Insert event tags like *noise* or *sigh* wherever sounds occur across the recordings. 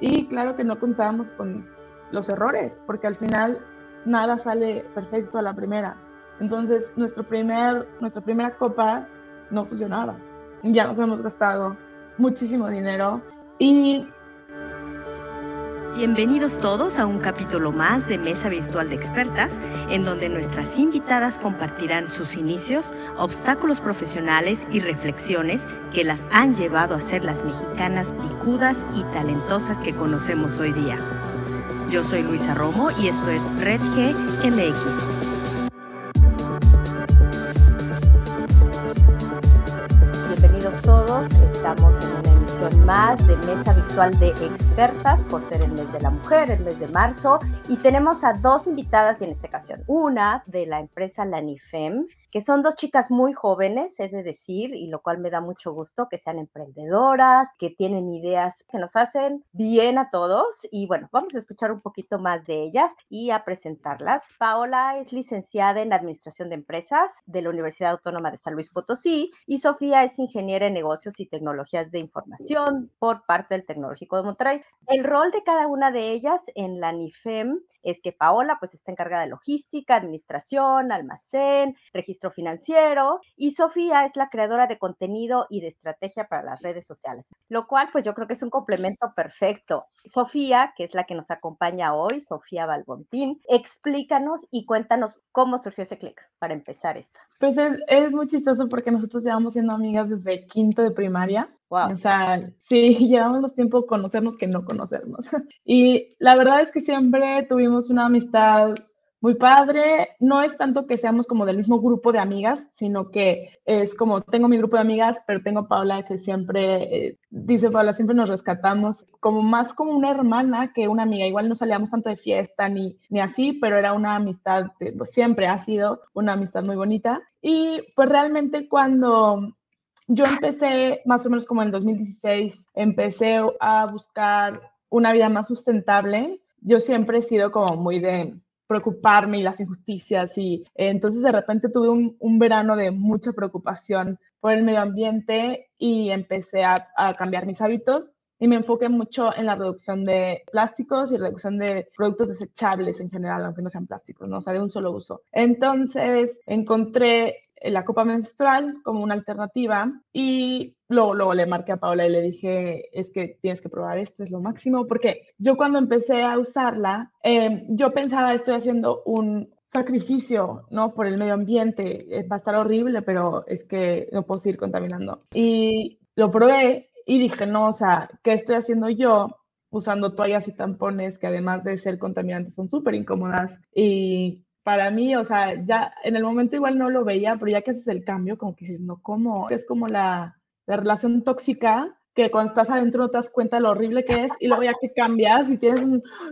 Y claro que no contábamos con los errores, porque al final nada sale perfecto a la primera. Entonces, nuestro primer, nuestra primera copa no funcionaba. Ya nos hemos gastado muchísimo dinero y Bienvenidos todos a un capítulo más de Mesa Virtual de Expertas, en donde nuestras invitadas compartirán sus inicios, obstáculos profesionales y reflexiones que las han llevado a ser las mexicanas picudas y talentosas que conocemos hoy día. Yo soy Luisa Romo y esto es Red G MX. De Expertas por ser el mes de la mujer, el mes de marzo, y tenemos a dos invitadas en esta ocasión. Una de la empresa Lanifem, que son dos chicas muy jóvenes, es de decir, y lo cual me da mucho gusto, que sean emprendedoras, que tienen ideas que nos hacen bien a todos. Y bueno, vamos a escuchar un poquito más de ellas y a presentarlas. Paola es licenciada en Administración de Empresas de la Universidad Autónoma de San Luis Potosí y Sofía es ingeniera en negocios y tecnologías de información por parte del Tecnológico de Monterrey. El rol de cada una de ellas en la NIFEM es que Paola pues está encargada de logística, administración, almacén, registro financiero y Sofía es la creadora de contenido y de estrategia para las redes sociales, lo cual pues yo creo que es un complemento perfecto. Sofía, que es la que nos acompaña hoy, Sofía Balbontín, explícanos y cuéntanos cómo surgió ese clic para empezar esto. Pues es, es muy chistoso porque nosotros llevamos siendo amigas desde quinto de primaria Wow. O sea, sí, *laughs* llevamos más tiempo conocernos que no conocernos. *laughs* Y la verdad es que siempre tuvimos una amistad muy padre. No es tanto que seamos como del mismo grupo de amigas, sino que es como tengo mi grupo de amigas, pero tengo Paula que siempre, eh, dice Paula, siempre nos rescatamos como más como una hermana que una amiga. Igual no salíamos tanto de fiesta ni, ni así, pero era una amistad, pues, siempre ha sido una amistad muy bonita. Y pues realmente cuando yo empecé más o menos como en el 2016, empecé a buscar una vida más sustentable. Yo siempre he sido como muy de preocuparme y las injusticias y entonces de repente tuve un, verano de mucha preocupación por el medio ambiente y empecé a, cambiar mis hábitos y me enfoqué mucho en la reducción de plásticos y reducción de productos desechables en general, aunque no sean plásticos, ¿no? o sea, de un solo uso. Entonces encontré la copa menstrual como una alternativa y luego, luego le marqué a Paola y le dije, es que tienes que probar esto, es lo máximo, porque yo cuando empecé a usarla, eh, yo pensaba, estoy haciendo un sacrificio, ¿no? Por el medio ambiente, eh, va a estar horrible, pero es que no puedo seguir contaminando. Y lo probé y dije, no, o sea, ¿qué estoy haciendo yo? usando toallas y tampones que además de ser contaminantes son súper incómodas y para mí, o sea, ya en el momento igual no lo veía, pero ya que haces el cambio, como que dices, no, ¿cómo? Es como la, la relación tóxica que cuando estás adentro no te das cuenta lo horrible que es y luego ya que cambias y tienes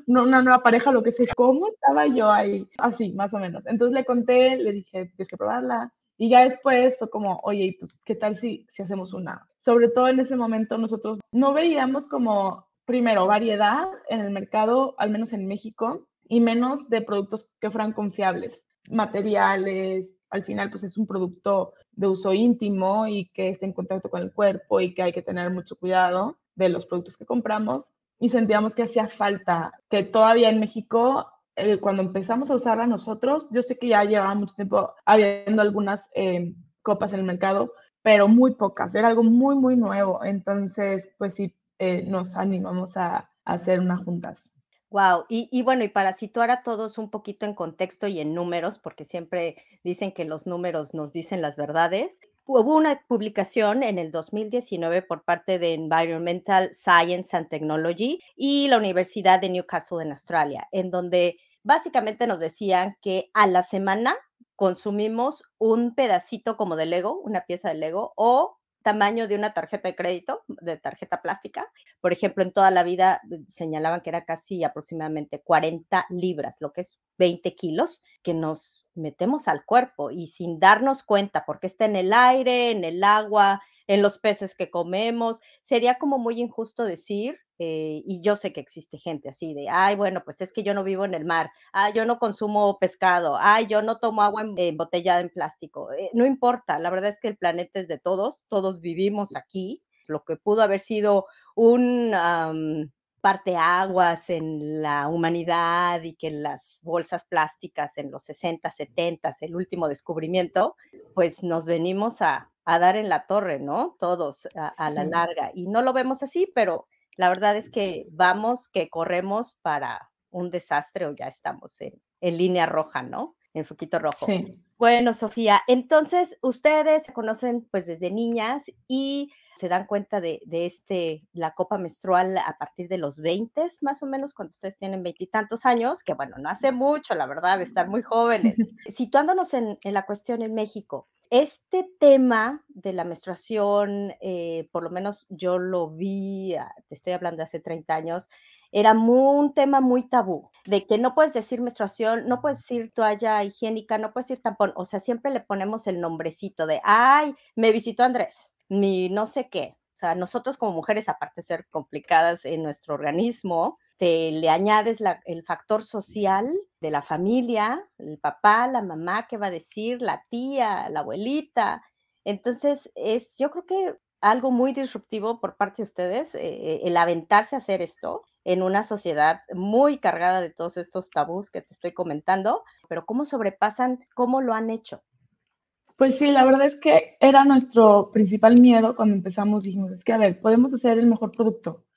una nueva pareja, lo que sea, ¿cómo estaba yo ahí? Así, más o menos. Entonces le conté, le dije, tienes que probarla. Y ya después fue como, oye, pues, ¿qué tal si, si hacemos una? Sobre todo en ese momento nosotros no veíamos como, primero, variedad en el mercado, al menos en México, y menos de productos que fueran confiables, materiales, al final pues es un producto de uso íntimo y que está en contacto con el cuerpo y que hay que tener mucho cuidado de los productos que compramos y sentíamos que hacía falta, que todavía en México, eh, cuando empezamos a usarla nosotros, yo sé que ya llevaba mucho tiempo habiendo algunas eh, copas en el mercado, pero muy pocas, era algo muy, muy nuevo, entonces pues sí, eh, nos animamos a, a hacer unas juntas. Wow, y, y, bueno, y para situar a todos un poquito en contexto y en números, porque siempre dicen que los números nos dicen las verdades, hubo una publicación en el 2019 por parte de Environmental Science and Technology y la Universidad de Newcastle en Australia, en donde básicamente nos decían que a la semana consumimos un pedacito como de Lego, una pieza de Lego, o tamaño de una tarjeta de crédito, de tarjeta plástica. Por ejemplo, en toda la vida eh, señalaban que era casi aproximadamente 40 libras, lo que es 20 kilos, que nos metemos al cuerpo y sin darnos cuenta, porque está en el aire, en el agua, en los peces que comemos. Sería como muy injusto decir eh, y yo sé que existe gente así de, ay, bueno, pues es que yo no vivo en el mar, ay, yo no consumo pescado, ay, yo no tomo agua embotellada en plástico. Eh, no importa, la verdad es que el planeta es de todos, todos vivimos aquí. Lo que pudo haber sido un, parteaguas en la humanidad y que las bolsas plásticas en los 60, 70, el último descubrimiento, pues nos venimos a, dar en la torre, ¿no? Todos a, la larga. Y no lo vemos así, pero la verdad es que vamos, que corremos para un desastre o ya estamos en, en línea roja, ¿no? En foquito rojo. Sí. Bueno, Sofía, entonces ustedes se conocen pues desde niñas y se dan cuenta de, este, la copa menstrual a partir de los 20, más o menos, cuando ustedes tienen veintitantos años, que bueno, no hace mucho, la verdad, estar muy jóvenes. *laughs* Situándonos en, la cuestión en México, este tema de la menstruación, eh, por lo menos yo lo vi, ah, te estoy hablando hace 30 años, era un tema muy tabú, de que no puedes decir menstruación, no puedes decir toalla higiénica, no puedes decir tampón, o sea, siempre le ponemos el nombrecito de, ay, me visitó Andrés, ni no sé qué. O sea, nosotros como mujeres, aparte de ser complicadas en nuestro organismo, te le añades el factor social de la familia, el papá, la mamá, qué va a decir, la tía, la abuelita. Entonces, es, yo creo que algo muy disruptivo por parte de ustedes, eh, eh, el aventarse a hacer esto en una sociedad muy cargada de todos estos tabús que te estoy comentando, pero ¿cómo sobrepasan, cómo lo han hecho? Pues sí, la verdad es que era nuestro principal miedo cuando empezamos. Dijimos, es que, a ver, podemos hacer el mejor producto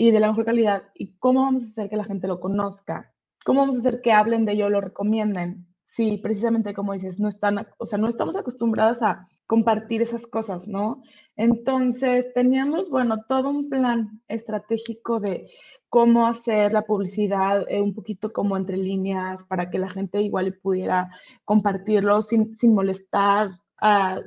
y de la mejor calidad. ¿Y cómo vamos a hacer que la gente lo conozca? ¿Cómo vamos a hacer que hablen de ello, lo recomienden? Sí, precisamente como dices, no están, o sea, no estamos acostumbradas a compartir esas cosas, ¿no? Entonces, teníamos, bueno, todo un plan estratégico de cómo hacer la publicidad eh, un poquito como entre líneas para que la gente igual pudiera compartirlo sin, sin molestar a,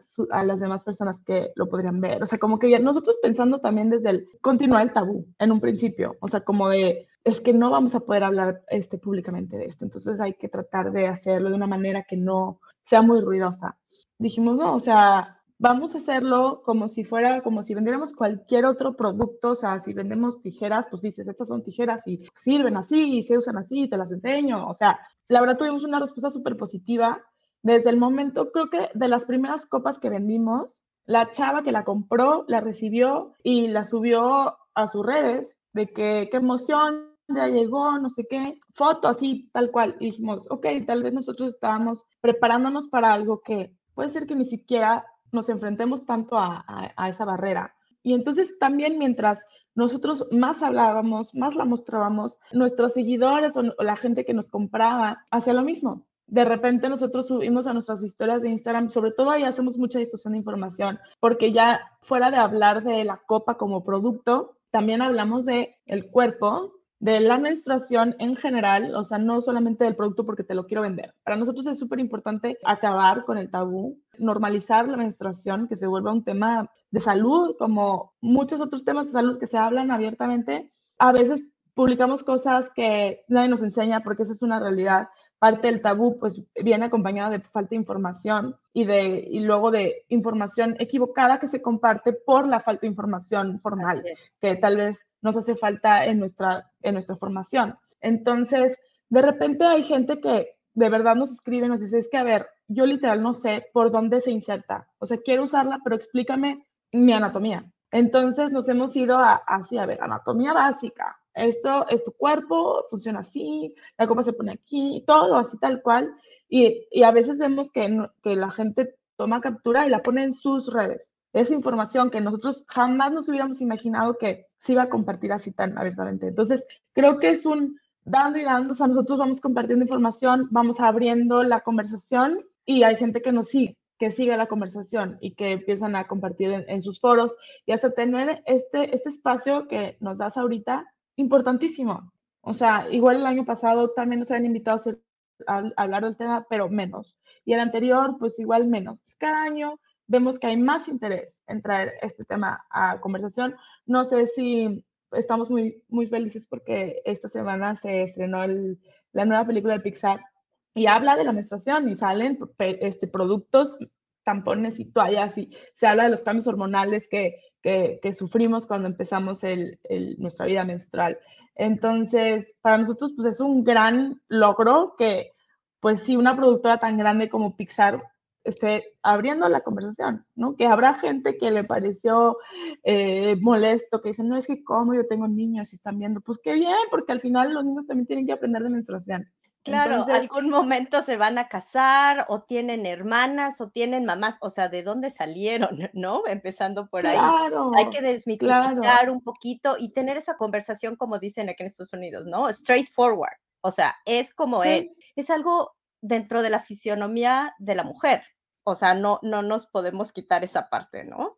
las demás personas que lo podrían ver. O sea, como que nosotros pensando también desde el continuar el tabú en un principio, o sea, como de, es que no vamos a poder hablar este, públicamente de esto, entonces hay que tratar de hacerlo de una manera que no sea muy ruidosa. Dijimos, no, o sea, vamos a hacerlo como si fuera, como si vendiéramos cualquier otro producto, o sea, si vendemos tijeras, pues dices, estas son tijeras y sirven así, y se usan así, te las enseño, o sea, la verdad tuvimos una respuesta súper positiva. Desde el momento, creo que de las primeras copas que vendimos, la chava que la compró, la recibió y la subió a sus redes, de que qué emoción, ya llegó, no sé qué, foto así, tal cual. Y dijimos, ok, tal vez nosotros estábamos preparándonos para algo que puede ser que ni siquiera nos enfrentemos tanto a, esa barrera. Y entonces también mientras nosotros más hablábamos, más la mostrábamos, nuestros seguidores o, la gente que nos compraba hacía lo mismo. De repente nosotros subimos a nuestras historias de Instagram, sobre todo ahí hacemos mucha difusión de información, porque ya fuera de hablar de la copa como producto, también hablamos de el cuerpo, de la menstruación en general, o sea, no solamente del producto porque te lo quiero vender. Para nosotros es súper importante acabar con el tabú, normalizar la menstruación, que se vuelva un tema de salud, como muchos otros temas de salud que se hablan abiertamente. A veces publicamos cosas que nadie nos enseña porque eso es una realidad. Parte del tabú pues viene acompañado de falta de información y, de, y luego de información equivocada que se comparte por la falta de información formal, que tal vez nos hace falta en nuestra, en nuestra formación. Entonces, de repente hay gente que de verdad nos escribe, nos dice, es que, a ver, yo literal no sé por dónde se inserta. O sea, quiero usarla, pero explícame mi anatomía. Entonces nos hemos ido a, así, a ver, anatomía básica. Esto es tu cuerpo, funciona así, la copa se pone aquí, todo así tal cual. Y, y a veces vemos que, que la gente toma captura y la pone en sus redes. Esa información que nosotros jamás nos hubiéramos imaginado que se iba a compartir así tan abiertamente. Entonces, creo que es un dando y dando, o sea, nosotros vamos compartiendo información, vamos abriendo la conversación y hay gente que nos sigue, que sigue la conversación y que empiezan a compartir en, sus foros y hasta tener este, este espacio que nos das ahorita, importantísimo. O sea, igual el año pasado también nos habían invitado a, a hablar del tema, pero menos. Y el anterior, pues igual menos. Cada año vemos que hay más interés en traer este tema a conversación. No sé si estamos muy, muy felices porque esta semana se estrenó la nueva película de Pixar y habla de la menstruación y salen este, productos, tampones y toallas y se habla de los cambios hormonales que, que, sufrimos cuando empezamos nuestra vida menstrual. Entonces, para nosotros pues es un gran logro que pues si una productora tan grande como Pixar esté abriendo la conversación, ¿no? Que habrá gente que le pareció eh, molesto, que dice, no es que como yo tengo niños y están viendo, pues qué bien, porque al final los niños también tienen que aprender de menstruación. Claro, algún momento se van a casar o tienen hermanas o tienen mamás, o sea, ¿de dónde salieron? *laughs* ¿No? Empezando por ahí. Hay que desmitificar un poquito y tener esa conversación, como dicen aquí en Estados Unidos, ¿no? Straightforward. O sea, es como es. Es algo dentro de la fisionomía de la mujer. O sea, no, no nos podemos quitar esa parte, ¿no?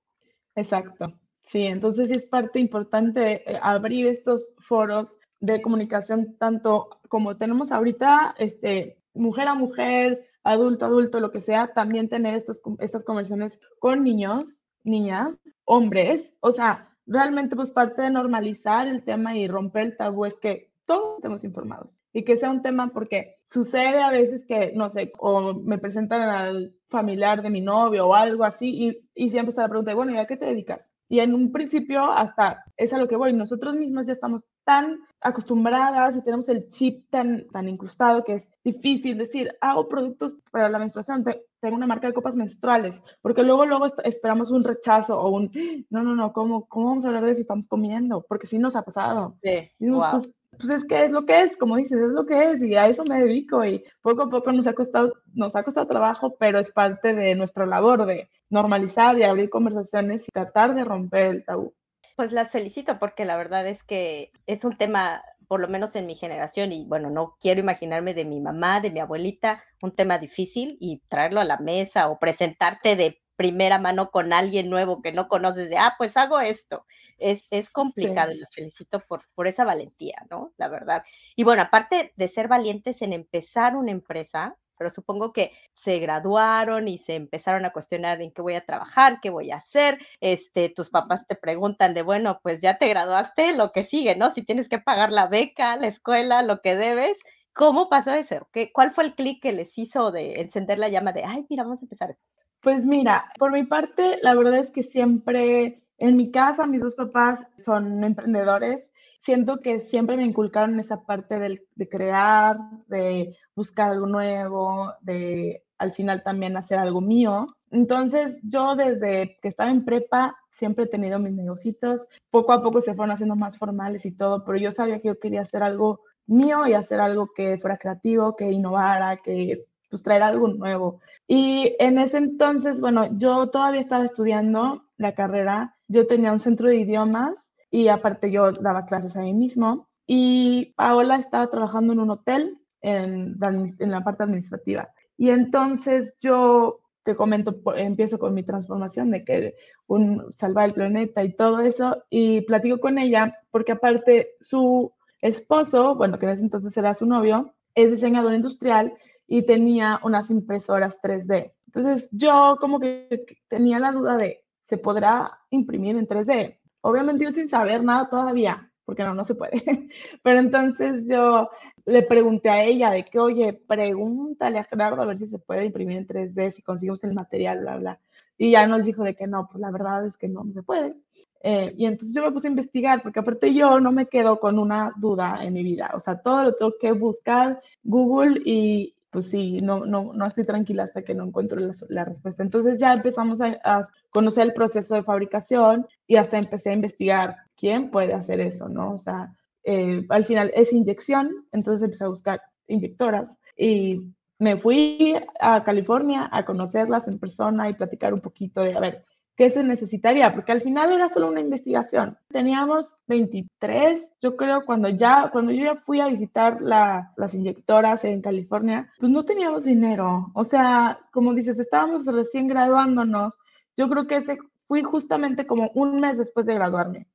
Exacto. Sí, entonces es parte importante eh, abrir estos foros de comunicación tanto como tenemos ahorita, este, mujer a mujer, adulto a adulto, lo que sea, también tener estas, estas conversaciones con niños, niñas, hombres, o sea, realmente pues parte de normalizar el tema y romper el tabú es que todos estemos informados y que sea un tema porque sucede a veces que, no sé, o me presentan al familiar de mi novio o algo así y, y siempre está la pregunta, bueno, ¿y a qué te dedicas? Y en un principio hasta es a lo que voy, nosotros mismos ya estamos tan acostumbradas y tenemos el chip tan, tan incrustado que es difícil decir, hago productos para la menstruación, tengo una marca de copas menstruales, porque luego, luego esperamos un rechazo o un, no, no, no, ¿cómo, cómo vamos a hablar de eso? Estamos comiendo, porque sí nos ha pasado. Sí, pues, pues, es que es lo que es, como dices, es lo que es y a eso me dedico y poco a poco nos ha costado, nos ha costado trabajo, pero es parte de nuestra labor de normalizar y abrir conversaciones y tratar de romper el tabú. Pues las felicito porque la verdad es que es un tema, por lo menos en mi generación, y bueno, no quiero imaginarme de mi mamá, de mi abuelita, un tema difícil y traerlo a la mesa o presentarte de primera mano con alguien nuevo que no conoces de, ah, pues hago esto. Es, es complicado y las felicito por, por esa valentía, ¿no? La verdad. Y bueno, aparte de ser valientes en empezar una empresa, pero supongo que se graduaron y se empezaron a cuestionar en qué voy a trabajar, qué voy a hacer. Este, tus papás te preguntan de, bueno, pues ya te graduaste, lo que sigue, ¿no? Si tienes que pagar la beca, la escuela, lo que debes. ¿Cómo pasó eso? ¿Qué, ¿Cuál fue el clic que les hizo de encender la llama de, ay, mira, vamos a empezar esto? Pues mira, por mi parte, la verdad es que siempre en mi casa, mis dos papás son emprendedores siento que siempre me inculcaron esa parte de crear, de buscar algo nuevo, de al final también hacer algo mío. Entonces yo desde que estaba en prepa siempre he tenido mis negocios, poco a poco se fueron haciendo más formales y todo, pero yo sabía que yo quería hacer algo mío y hacer algo que fuera creativo, que innovara, que pues traer algo nuevo. Y en ese entonces, bueno, yo todavía estaba estudiando la carrera, yo tenía un centro de idiomas y aparte yo daba clases ahí mismo. Y Paola estaba trabajando en un hotel en, en la parte administrativa. Y entonces yo te comento, empiezo con mi transformación de que un, salvar el planeta y todo eso, y platico con ella, porque aparte su esposo, bueno, que en ese entonces era su novio, es diseñador industrial y tenía unas impresoras 3D. Entonces yo como que tenía la duda de, ¿se podrá imprimir en 3D? Obviamente yo sin saber nada todavía, porque no, no se puede. *laughs* Pero entonces yo le pregunté a ella de que, oye, pregúntale a Gerardo a ver si se puede imprimir en 3D, si conseguimos el material, bla, bla. Y ya nos dijo de que no, pues la verdad es que no, no se puede. Eh, y entonces yo me puse a investigar, porque aparte yo no me quedo con una duda en mi vida. O sea, todo lo tengo que buscar Google y, pues sí, no, no, no estoy tranquila hasta que no encuentro la, respuesta. Entonces ya empezamos a, conocer el proceso de fabricación y hasta empecé a investigar quién puede hacer eso, ¿no? O sea, eh, al final es inyección, entonces empecé a buscar inyectoras y me fui a California a conocerlas en persona y platicar un poquito de, a ver, qué se necesitaría, porque al final era solo una investigación. Teníamos 23, yo creo, cuando ya, cuando yo ya fui a visitar las inyectoras en California, pues no teníamos dinero. O sea, como dices, estábamos recién graduándonos. Yo creo que ese fui justamente como un mes después de graduarme.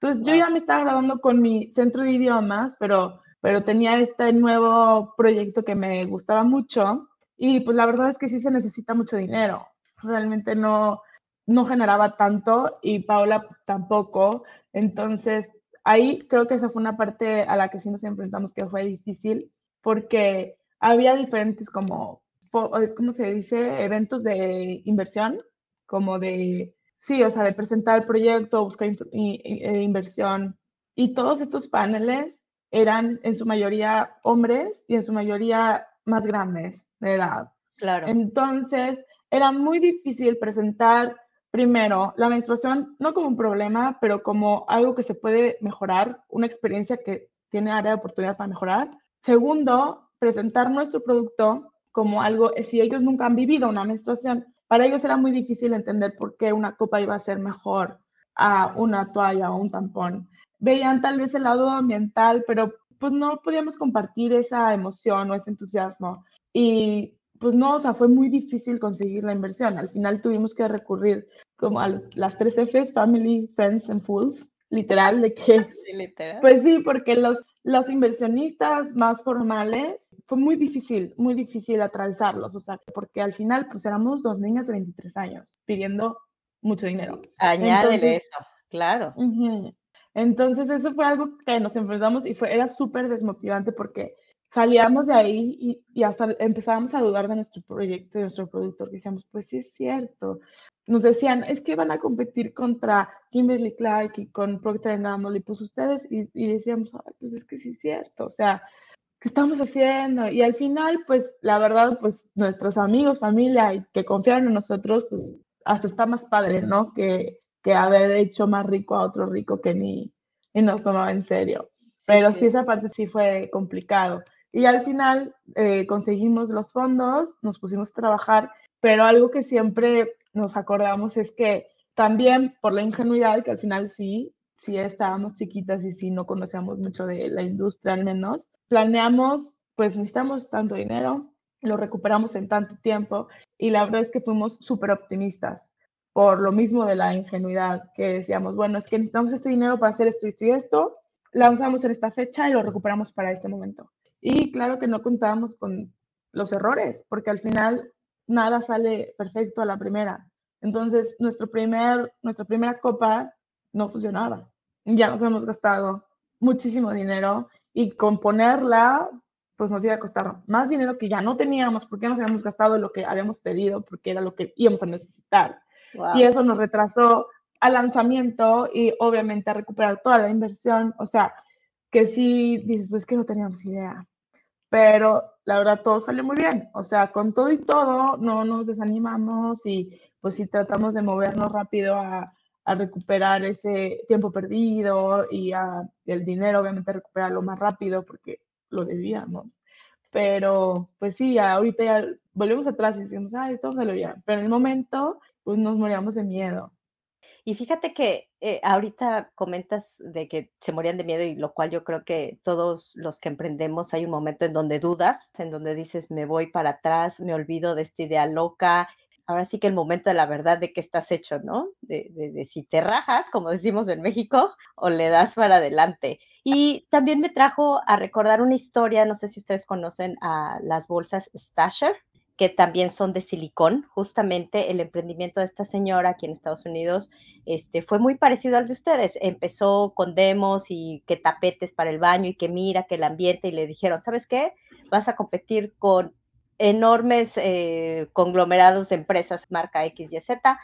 Entonces yo ya me estaba graduando con mi centro de idiomas, pero, pero tenía este nuevo proyecto que me gustaba mucho y pues la verdad es que sí se necesita mucho dinero. Realmente no, no generaba tanto y Paula tampoco. Entonces, ahí creo que esa fue una parte a la que sí nos enfrentamos que fue difícil porque había diferentes como, ¿cómo se dice? Eventos de inversión, como de, sí, o sea, de presentar el proyecto, buscar eh, inversión. Y todos estos paneles eran en su mayoría hombres y en su mayoría más grandes de edad. Claro. Entonces, era muy difícil presentar primero la menstruación no como un problema, pero como algo que se puede mejorar, una experiencia que tiene área de oportunidad para mejorar. Segundo, presentar nuestro producto como algo, si ellos nunca han vivido una menstruación, para ellos era muy difícil entender por qué una copa iba a ser mejor a una toalla o un tampón. Veían tal vez el lado ambiental, pero pues no podíamos compartir esa emoción o ese entusiasmo. Y pues no, o sea, fue muy difícil conseguir la inversión. Al final tuvimos que recurrir como a las tres Fs, Family, Friends and Fools, literal, de que... *laughs* Sí, literal. Pues sí, porque los, los inversionistas más formales fue muy difícil, muy difícil atravesarlos, o sea, porque al final pues éramos dos niñas de 23 años pidiendo mucho dinero. Añádele eso, claro. Entonces eso fue algo que nos enfrentamos y fue, era súper desmotivante porque salíamos de ahí y, y, hasta empezábamos a dudar de nuestro proyecto, de nuestro productor, decíamos, pues sí es cierto. Nos decían, es que van a competir contra Kimberly Clark y con Procter Gamble, y pues ustedes, y, y decíamos, pues es que sí es cierto, o sea, ¿qué estamos haciendo? Y al final, pues la verdad, pues nuestros amigos, familia y que confiaron en nosotros, pues hasta está más padre, ¿no? Que, que haber hecho más rico a otro rico que ni, ni nos tomaba en serio. Pero sí. esa parte sí fue complicado. Y al final eh, conseguimos los fondos, nos pusimos a trabajar, pero algo que siempre nos acordamos es que también por la ingenuidad, que al final sí, sí estábamos chiquitas y sí no conocíamos mucho de la industria al menos, planeamos, pues necesitamos tanto dinero, lo recuperamos en tanto tiempo y la verdad es que fuimos súper optimistas por lo mismo de la ingenuidad que decíamos, bueno, es que necesitamos este dinero para hacer esto y esto y esto, lanzamos en esta fecha y lo recuperamos para este momento. Y claro que no contábamos con los errores, porque al final nada sale perfecto a la primera. Entonces, nuestro primer, nuestra primera copa no funcionaba. Ya nos hemos gastado muchísimo dinero y componerla, pues nos iba a costar más dinero que ya no teníamos porque nos habíamos gastado lo que habíamos pedido, porque era lo que íbamos a necesitar. Wow. Y eso nos retrasó al lanzamiento y obviamente a recuperar toda la inversión. O sea, que sí dices, pues que no teníamos idea. Pero la verdad todo salió muy bien. O sea, con todo y todo no nos desanimamos y pues sí tratamos de movernos rápido a, a recuperar ese tiempo perdido y a, el dinero, obviamente, recuperarlo más rápido porque lo debíamos. Pero, pues sí, ahorita ya volvemos atrás y decimos, ay, todo salió bien. Pero en el momento, pues nos moríamos de miedo. Y fíjate que eh, ahorita comentas de que se morían de miedo y lo cual yo creo que todos los que emprendemos hay un momento en donde dudas, en donde dices, me voy para atrás, me olvido de esta idea loca, ahora sí que el momento de la verdad de qué estás hecho, ¿no? De, de, de, si te rajas, como decimos en México, o le das para adelante. Y también me trajo a recordar una historia, no sé si ustedes conocen a las bolsas Stasher, que también son de silicón. Justamente el emprendimiento de esta señora aquí en Estados Unidos este, fue muy parecido al de ustedes. Empezó con demos y que tapetes para el baño y que mira que el ambiente y le dijeron, ¿sabes qué? Vas a competir con enormes eh, conglomerados de empresas marca X, Y, Z.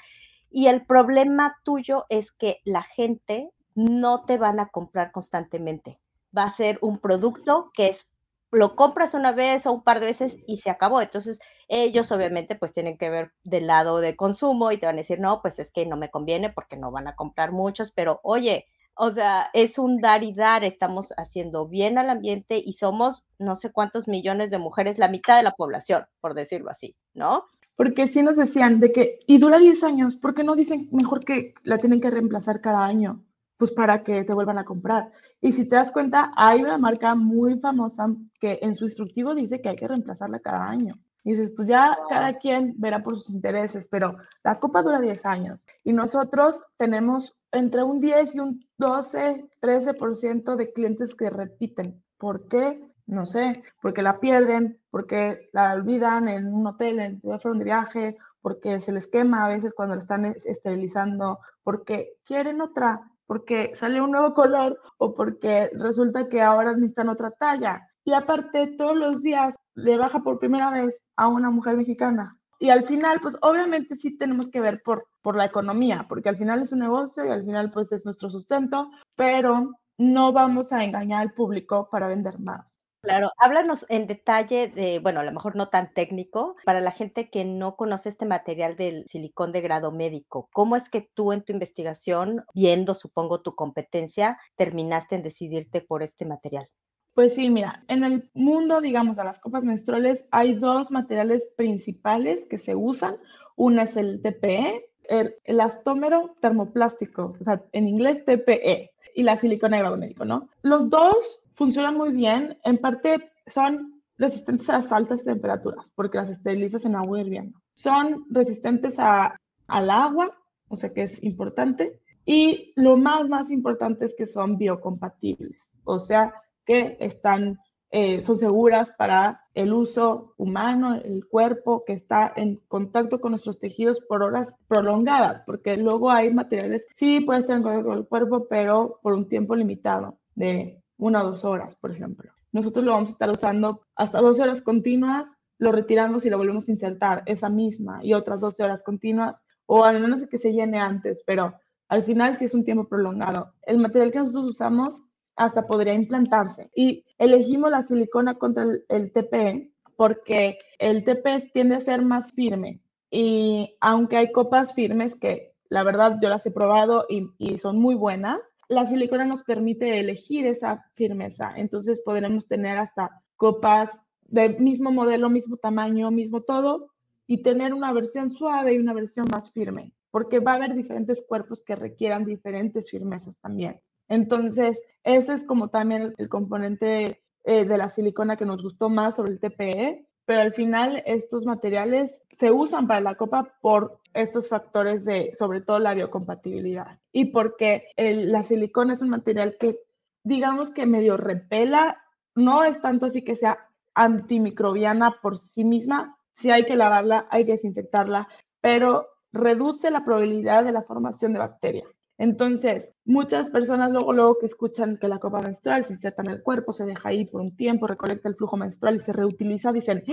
Y el problema tuyo es que la gente no te van a comprar constantemente. Va a ser un producto que es lo compras una vez o un par de veces y se acabó. Entonces, ellos obviamente pues tienen que ver del lado de consumo y te van a decir, no, pues es que no me conviene porque no van a comprar muchos, pero oye, o sea, es un dar y dar, estamos haciendo bien al ambiente y somos no sé cuántos millones de mujeres, la mitad de la población, por decirlo así, ¿no? Porque sí nos decían de que, y dura 10 años, ¿por qué no dicen mejor que la tienen que reemplazar cada año? Pues para que te vuelvan a comprar. Y si te das cuenta, hay una marca muy famosa que en su instructivo dice que hay que reemplazarla cada año. Y dices, pues ya cada quien verá por sus intereses, pero la copa dura 10 años y nosotros tenemos entre un 10 y un 12, 13% de clientes que repiten. ¿Por qué? No sé, porque la pierden, porque la olvidan en un hotel, en un de viaje, porque se les quema a veces cuando la están esterilizando, porque quieren otra, porque sale un nuevo color o porque resulta que ahora necesitan otra talla. Y aparte, todos los días le baja por primera vez a una mujer mexicana. Y al final, pues obviamente sí tenemos que ver por, por la economía, porque al final es un negocio y al final pues es nuestro sustento, pero no vamos a engañar al público para vender más. Claro, háblanos en detalle de, bueno, a lo mejor no tan técnico, para la gente que no conoce este material del silicón de grado médico, ¿cómo es que tú en tu investigación, viendo, supongo, tu competencia, terminaste en decidirte por este material? Pues sí, mira, en el mundo, digamos, de las copas menstruales hay dos materiales principales que se usan. Una es el TPE, el elastómero termoplástico, o sea, en inglés TPE, y la silicona de grado médico, ¿no? Los dos funcionan muy bien, en parte son resistentes a las altas temperaturas, porque las esterilizas en agua hirviendo. Son resistentes a, al agua, o sea que es importante. Y lo más, más importante es que son biocompatibles, o sea que están, eh, son seguras para el uso humano, el cuerpo que está en contacto con nuestros tejidos por horas prolongadas, porque luego hay materiales, sí puede estar en contacto con el cuerpo, pero por un tiempo limitado de una o dos horas, por ejemplo. Nosotros lo vamos a estar usando hasta 12 horas continuas, lo retiramos y lo volvemos a insertar esa misma y otras 12 horas continuas, o al menos que se llene antes, pero al final sí es un tiempo prolongado. El material que nosotros usamos hasta podría implantarse. Y elegimos la silicona contra el, TPE porque el TPE tiende a ser más firme. Y aunque hay copas firmes que la verdad yo las he probado y son muy buenas, la silicona nos permite elegir esa firmeza. Entonces podremos tener hasta copas del mismo modelo, mismo tamaño, mismo todo, y tener una versión suave y una versión más firme, porque va a haber diferentes cuerpos que requieran diferentes firmezas también. Entonces, ese es como también el, componente eh, de la silicona que nos gustó más sobre el TPE, pero al final estos materiales se usan para la copa por estos factores de, sobre todo la biocompatibilidad y porque la silicona es un material que, digamos que medio repela, no es tanto así que sea antimicrobiana por sí misma, si hay que lavarla, hay que desinfectarla, pero reduce la probabilidad de la formación de bacteria. Entonces, muchas personas luego, luego que escuchan que la copa menstrual se inserta en el cuerpo, se deja ahí por un tiempo, recolecta el flujo menstrual y se reutiliza, dicen, ¡Ah!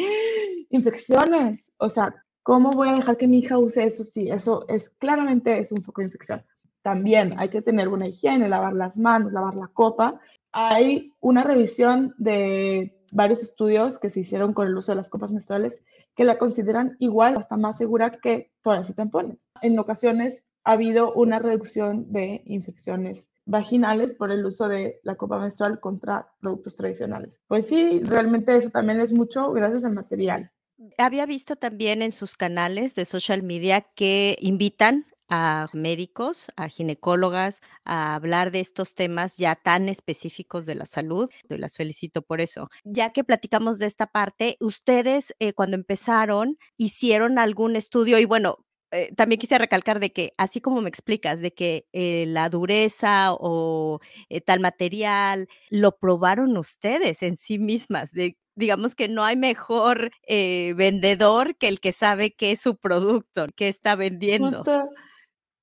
infecciones. O sea, ¿cómo voy a dejar que mi hija use eso? Sí, eso es claramente es un foco de infección. También hay que tener buena higiene, lavar las manos, lavar la copa. Hay una revisión de varios estudios que se hicieron con el uso de las copas menstruales que la consideran igual, hasta más segura que todas y tampones. En ocasiones ha habido una reducción de infecciones vaginales por el uso de la copa menstrual contra productos tradicionales. Pues sí, realmente eso también es mucho gracias al material. Había visto también en sus canales de social media que invitan a médicos, a ginecólogas, a hablar de estos temas ya tan específicos de la salud. Y las felicito por eso. Ya que platicamos de esta parte, ustedes eh, cuando empezaron hicieron algún estudio y bueno, eh, también quise recalcar de que, así como me explicas, de que eh, la dureza o eh, tal material lo probaron ustedes en sí mismas, de, digamos que no hay mejor vendedor que el que sabe qué es su producto, qué está vendiendo.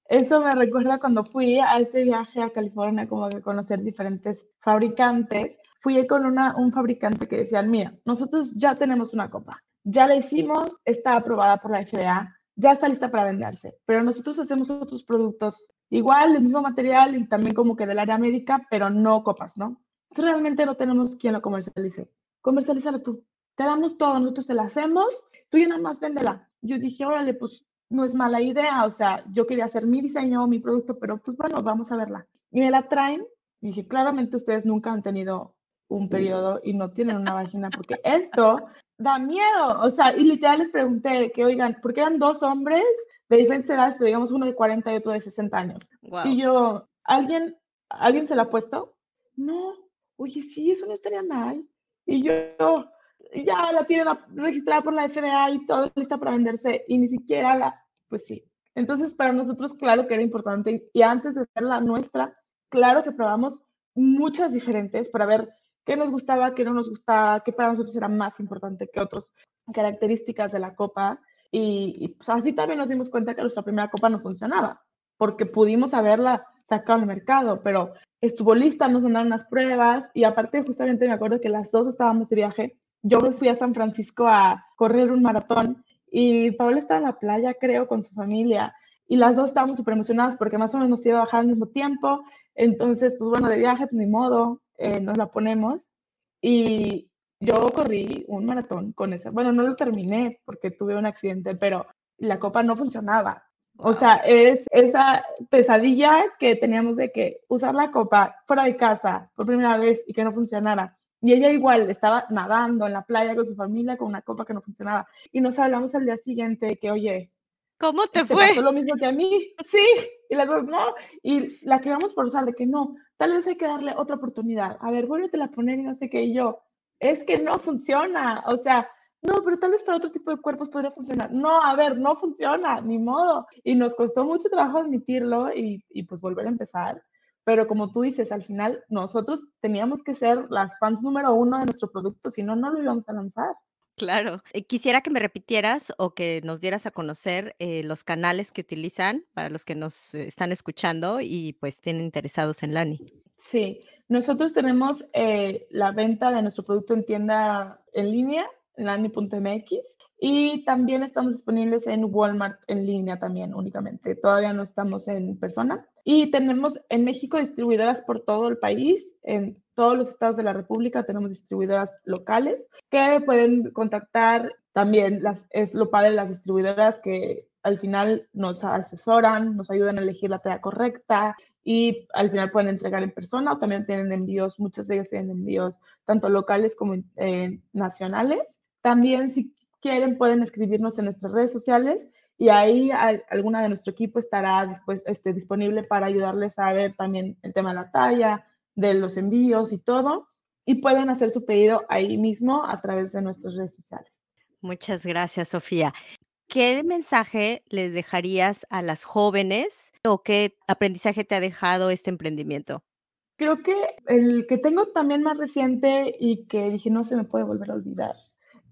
eso me recuerda cuando fui a este viaje a California, como que conocer diferentes fabricantes. Fui con una, un fabricante que decían, mira, nosotros ya tenemos una copa, ya la hicimos, está aprobada por la FDA, ya está lista para venderse, pero nosotros hacemos otros productos igual, del mismo material y también como que del área médica, pero no copas, ¿no? Entonces realmente no tenemos quien lo comercialice. Comercialízalo tú. Te damos todo, nosotros te la hacemos, tú ya nada más véndela. Yo dije, órale, pues no es mala idea, o sea, yo quería hacer mi diseño, mi producto, pero pues bueno, vamos a verla. Y me la traen, y dije, claramente ustedes nunca han tenido un periodo y no tienen una vagina, porque esto da miedo. O sea, y literal les pregunté que, oigan, porque eran dos hombres de diferentes edades, pero digamos uno de 40 y otro de 60 años. Y yo, ¿alguien, ¿alguien se la ha puesto? No. Oye, sí, eso no estaría mal. Y yo, ya la tienen registrada por la FDA y todo lista para venderse y ni siquiera la, pues sí. Entonces, para nosotros, claro que era importante. Y antes de hacer la nuestra, claro que probamos muchas diferentes para ver qué nos gustaba, qué no nos gustaba, qué para nosotros era más importante que otras características de la copa. Y, pues así también nos dimos cuenta que nuestra primera copa no funcionaba, porque pudimos haberla sacado al mercado, pero estuvo lista, nos mandaron unas pruebas y aparte justamente me acuerdo que las dos estábamos de viaje. Yo me fui a San Francisco a correr un maratón y Paola estaba en la playa, creo, con su familia y las dos estábamos súper emocionadas porque más o menos nos iba a bajar al mismo tiempo. Entonces, pues bueno, de viaje, pues ni modo, eh, nos la ponemos y yo corrí un maratón con esa, bueno, no lo terminé porque tuve un accidente, pero la copa no funcionaba. O sea, es esa pesadilla que teníamos de que usar la copa fuera de casa por primera vez y que no funcionara. Y ella igual estaba nadando en la playa con su familia con una copa que no funcionaba. Y nos hablamos al día siguiente de que, oye, ¿cómo te, fue? Pasó lo mismo que a mí. Sí. Y las dos, no. Y la queríamos forzar de que no, tal vez hay que darle otra oportunidad. A ver, vuélvete a poner y no sé qué. Y yo, es que no funciona. O sea, no, pero tal vez para otro tipo de cuerpos podría funcionar. No, a ver, no funciona, ni modo. Y nos costó mucho trabajo admitirlo y, y pues volver a empezar. Pero como tú dices, al final nosotros teníamos que ser las fans número uno de nuestro producto, si no, no lo íbamos a lanzar. Claro. Eh, quisiera que me repitieras o que nos dieras a conocer eh, los canales que utilizan para los que nos están escuchando y pues tienen interesados en Lani. Sí, nosotros tenemos eh, la venta de nuestro producto en tienda en línea, lani.mx, y también estamos disponibles en Walmart en línea también únicamente. Todavía no estamos en persona. Y tenemos en México distribuidoras por todo el país, en todos los estados de la República tenemos distribuidoras locales que pueden contactar. También las, es lo padre de las distribuidoras que al final nos asesoran, nos ayudan a elegir la talla correcta y al final pueden entregar en persona o también tienen envíos, muchas de ellas tienen envíos tanto locales como eh, nacionales. También si quieren pueden escribirnos en nuestras redes sociales y ahí alguna de nuestro equipo estará después, este, disponible para ayudarles a ver también el tema de la talla, de los envíos y todo. Y pueden hacer su pedido ahí mismo a través de nuestras redes sociales. Muchas gracias, Sofía. ¿Qué mensaje les dejarías a las jóvenes o qué aprendizaje te ha dejado este emprendimiento? Creo que el que tengo también más reciente y que dije no se me puede volver a olvidar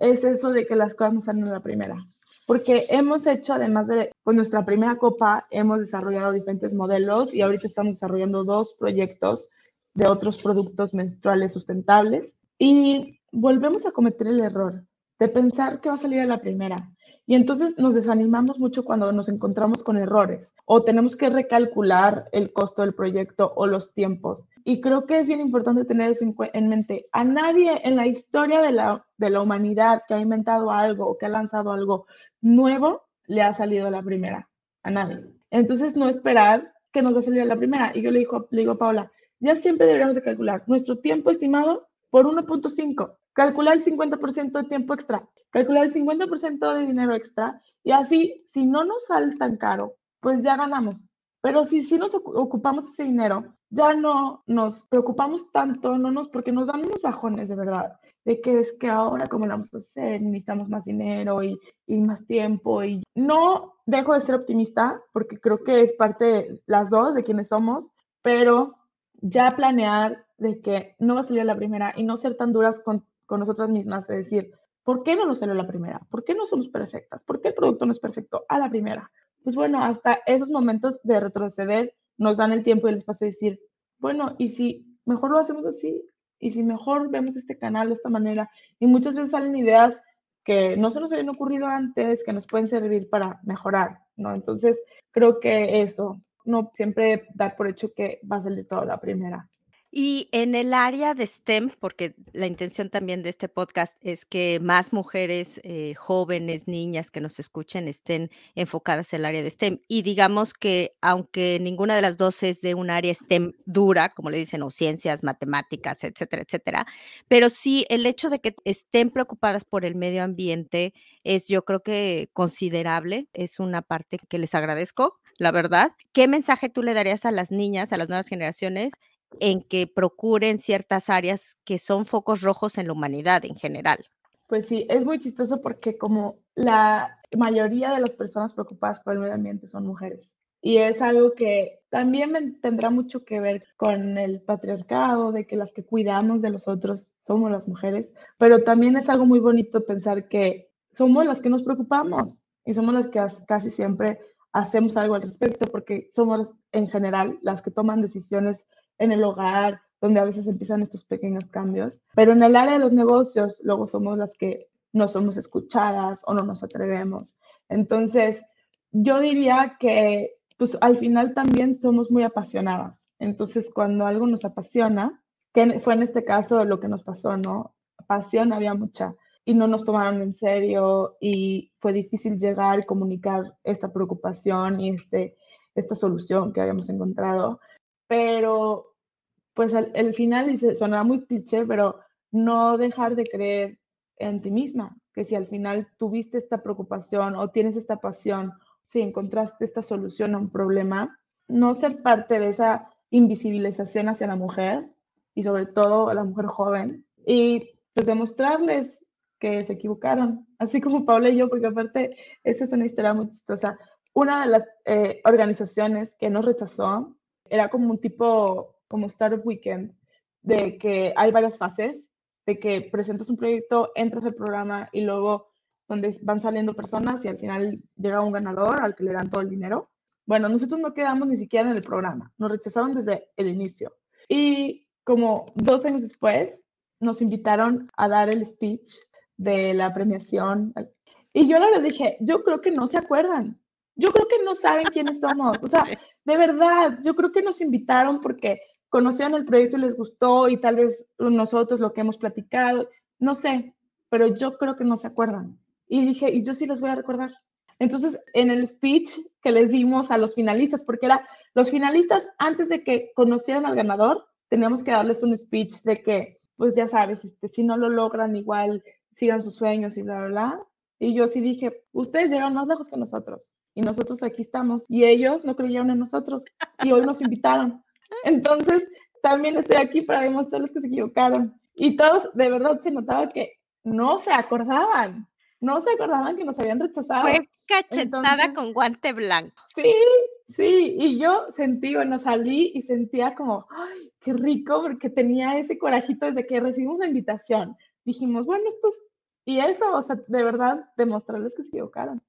es eso de que las cosas no salen a la primera porque hemos hecho, además de pues, nuestra primera copa, hemos desarrollado diferentes modelos y ahorita estamos desarrollando dos proyectos de otros productos menstruales sustentables y volvemos a cometer el error de pensar que va a salir a la primera. Y entonces nos desanimamos mucho cuando nos encontramos con errores o tenemos que recalcular el costo del proyecto o los tiempos. Y creo que es bien importante tener eso en, mente. A nadie en la historia de la, de la humanidad que ha inventado algo o que ha lanzado algo nuevo le ha salido la primera. A nadie. Entonces no esperar que nos va a salir la primera. Y yo le digo, le digo a Paula, ya siempre deberíamos de calcular nuestro tiempo estimado por 1.5 calcular el 50% de tiempo extra, calcular el 50% de dinero extra y así, si no nos sale tan caro, pues ya ganamos. Pero si, si nos ocupamos ese dinero, ya no nos preocupamos tanto, no nos, porque nos dan unos bajones de verdad, de que es que ahora cómo lo vamos a hacer, necesitamos más dinero y, y más tiempo. Y no dejo de ser optimista, porque creo que es parte de las dos, de quienes somos, pero ya planear de que no va a salir la primera y no ser tan duras con con nosotras mismas, de decir, ¿por qué no nos salió la primera? ¿Por qué no somos perfectas? ¿Por qué el producto no es perfecto a la primera? Pues bueno, hasta esos momentos de retroceder nos dan el tiempo y el espacio de decir, bueno, y si mejor lo hacemos así, y si mejor vemos este canal de esta manera, y muchas veces salen ideas que no se nos habían ocurrido antes, que nos pueden servir para mejorar, ¿no? Entonces, creo que eso, no siempre dar por hecho que va a salir toda la primera. Y en el área de STEM, porque la intención también de este podcast es que más mujeres eh, jóvenes, niñas que nos escuchen estén enfocadas en el área de STEM. Y digamos que aunque ninguna de las dos es de un área STEM dura, como le dicen, o ciencias, matemáticas, etcétera, etcétera, pero sí el hecho de que estén preocupadas por el medio ambiente es yo creo que considerable, es una parte que les agradezco, la verdad. ¿Qué mensaje tú le darías a las niñas, a las nuevas generaciones? En que procuren ciertas áreas que son focos rojos en la humanidad en general. Pues sí, es muy chistoso porque como la mayoría de las personas preocupadas por el medio ambiente son mujeres. Y es algo que también tendrá mucho que ver con el patriarcado, de que las que cuidamos de los otros somos las mujeres, pero también es algo muy bonito pensar que somos las que nos preocupamos y somos las que casi siempre hacemos algo al respecto, porque somos en general las que toman decisiones en el hogar, donde a veces empiezan estos pequeños cambios. Pero en el área de los negocios, luego somos las que no somos escuchadas o no nos atrevemos. Entonces, yo diría que pues al final también somos muy apasionadas. Entonces, cuando algo nos apasiona, que fue en este caso lo que nos pasó, ¿no? pasión había mucha y no nos tomaron en serio y fue difícil llegar y comunicar esta preocupación y este, esta solución que habíamos encontrado. Pero pues al, final, y sonaba muy cliché, pero no dejar de creer en ti misma, que si al final tuviste esta preocupación o tienes esta pasión, si encontraste esta solución a un problema, no ser parte de esa invisibilización hacia la mujer y sobre todo a la mujer joven y pues demostrarles que se equivocaron, así como Paula y yo, porque aparte esa es una historia muy chistosa. Una de las eh, organizaciones que nos rechazó era como un tipo, como Startup Weekend, de que hay varias fases, de que presentas un proyecto, entras al programa y luego donde van saliendo personas y al final llega un ganador al que le dan todo el dinero. Bueno, nosotros no quedamos ni siquiera en el programa, nos rechazaron desde el inicio. Y como dos años después, nos invitaron a dar el speech de la premiación. Y yo le dije, yo creo que no se acuerdan, yo creo que no saben quiénes somos. O sea, *laughs* de verdad, yo creo que nos invitaron porque conocieron el proyecto y les gustó y tal vez nosotros lo que hemos platicado, no sé, pero yo creo que no se acuerdan. Y dije, y yo sí les voy a recordar. Entonces, en el speech que les dimos a los finalistas, porque era los finalistas antes de que conocieran al ganador, teníamos que darles un speech de que, pues ya sabes, este, si no lo logran, igual sigan sus sueños y bla, bla, bla. Y yo sí dije, ustedes llegaron más lejos que nosotros y nosotros aquí estamos. Y ellos no creyeron en nosotros y hoy nos invitaron. Entonces, también estoy aquí para demostrarles que se equivocaron. Y todos, de verdad, se notaba que no se acordaban no se acordaban que nos habían rechazado. Fue cachetada con guante blanco. Sí, sí, y yo sentí, bueno, salí y sentía como, ay, qué rico, porque tenía ese corajito desde que recibimos la invitación. Dijimos, bueno, esto es, y eso, o sea, de verdad, demostrarles que se equivocaron.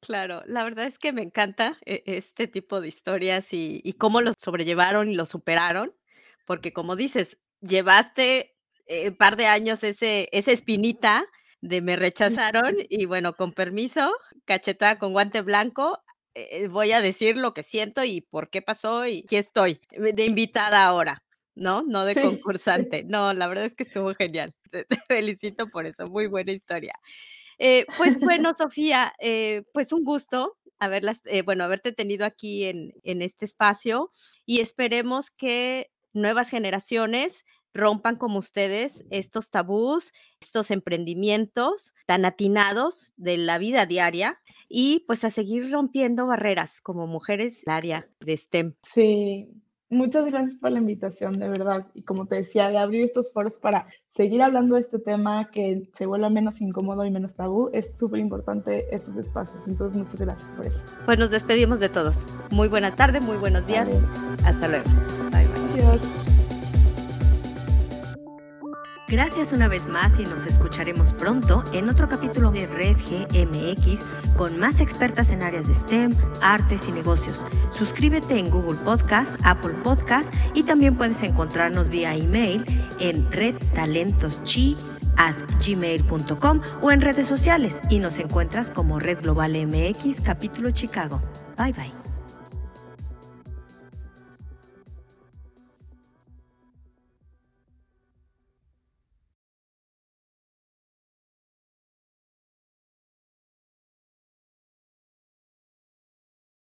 Claro, la verdad es que me encanta eh, este tipo de historias y, y cómo lo sobrellevaron y lo superaron, porque como dices, llevaste un eh, par de años ese, esa espinita de me rechazaron *laughs* y bueno, con permiso, cachetada con guante blanco, eh, voy a decir lo que siento y por qué pasó y aquí estoy, eh, de invitada ahora, ¿no? No de concursante. No, la verdad es que estuvo genial. *laughs* Te, felicito por eso, muy buena historia. Eh, pues *laughs* bueno, Sofía, pues un gusto haberlas, bueno, haberte tenido aquí en, en este espacio y esperemos que nuevas generaciones rompan como ustedes estos tabús, estos emprendimientos tan atinados de la vida diaria y pues a seguir rompiendo barreras como mujeres del área de STEM. Sí, muchas gracias por la invitación, de verdad. Y como te decía, de abrir estos foros para seguir hablando de este tema que se vuelva menos incómodo y menos tabú, es súper importante estos espacios. Entonces, muchas gracias por eso. Pues nos despedimos de todos. Muy buena tarde, muy buenos días. Hasta luego. Bye, bye. Adiós. Gracias una vez más y nos escucharemos pronto en otro capítulo de Red GMX con más expertas en áreas de STEM, artes y negocios. Suscríbete en Google Podcast, Apple Podcast y también puedes encontrarnos vía email en redtalentoschi at gmail.com o en redes sociales y nos encuentras como Red Global MX capítulo Chicago. Bye bye.